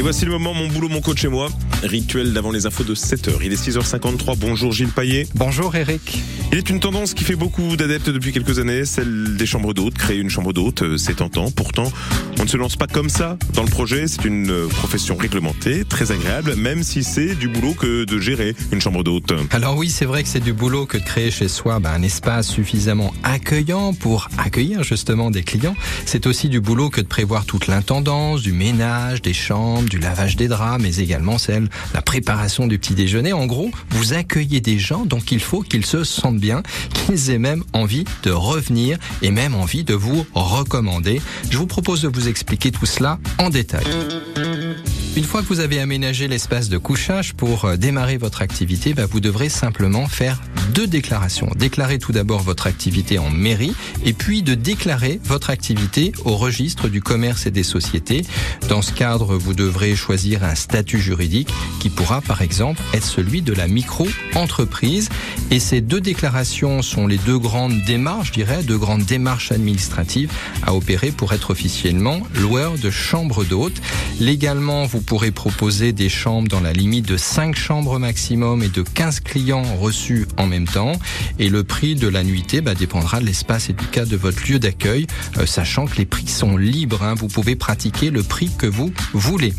Et voici le moment, mon boulot, mon coach et moi. Rituel d'avant les infos de 7h. Il est 6h53. Bonjour Gilles Paillet. Bonjour Eric. Il est une tendance qui fait beaucoup d'adeptes depuis quelques années, celle des chambres d'hôtes. Créer une chambre d'hôte, euh, c'est tentant. Pourtant, on ne se lance pas comme ça dans le projet. C'est une euh, profession réglementée, très agréable, même si c'est du boulot que de gérer une chambre d'hôte. Alors oui, c'est vrai que c'est du boulot que de créer chez soi ben, un espace suffisamment accueillant pour accueillir justement des clients. C'est aussi du boulot que de prévoir toute l'intendance, du ménage, des chambres, du lavage des draps, mais également celle, la préparation du petit déjeuner. En gros, vous accueillez des gens, donc il faut qu'ils se sentent bien, qu'ils aient même envie de revenir et même envie de vous recommander. Je vous propose de vous expliquer tout cela en détail. Une fois que vous avez aménagé l'espace de couchage pour euh, démarrer votre activité, bah, vous devrez simplement faire deux déclarations. Déclarer tout d'abord votre activité en mairie et puis de déclarer votre activité au registre du commerce et des sociétés. Dans ce cadre, vous devrez choisir un statut juridique qui pourra par exemple être celui de la micro-entreprise. Et ces deux déclarations sont les deux grandes démarches, je dirais, deux grandes démarches administratives à opérer pour être officiellement loueur de chambre d'hôte. Légalement, pourrez proposer des chambres dans la limite de 5 chambres maximum et de 15 clients reçus en même temps. Et le prix de la nuitée bah, dépendra de l'espace et du cas de votre lieu d'accueil, euh, sachant que les prix sont libres. Hein. Vous pouvez pratiquer le prix que vous voulez.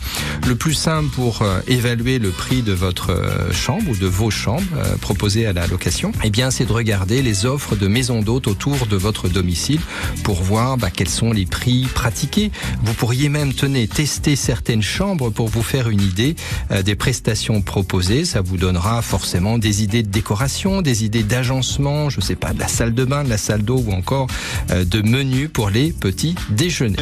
Le plus simple pour euh, évaluer le prix de votre euh, chambre ou de vos chambres proposées à la location, eh bien, c'est de regarder les offres de maisons d'hôtes autour de votre domicile pour voir bah, quels sont les prix pratiqués. Vous pourriez même, tenez, tester certaines chambres pour vous faire une idée euh, des prestations proposées. Ça vous donnera forcément des idées de décoration, des idées d'agencement, je sais pas, de la salle de bain, de la salle d'eau ou encore euh, de menus pour les petits déjeuners.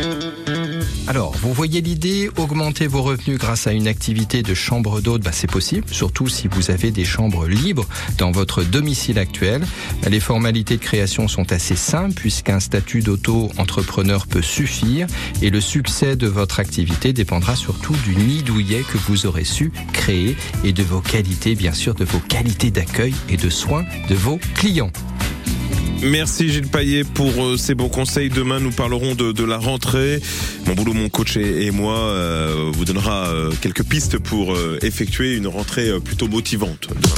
Alors, vous voyez l'idée, augmenter vos revenus grâce à une activité de chambre d'hôte, bah, c'est possible, surtout si vous avez des chambres libres dans votre domicile actuel. Les formalités de création sont assez simples puisqu'un statut d'auto-entrepreneur peut suffire et le succès de votre activité dépendra surtout du nid douillet que vous aurez su créer et de vos qualités, bien sûr, de vos qualités d'accueil et de soins de vos clients. Merci Gilles Paillet pour euh, ces bons conseils. Demain, nous parlerons de, la rentrée. Mon boulot, mon coach et, moi euh, vous donnera euh, quelques pistes pour effectuer une rentrée plutôt motivante.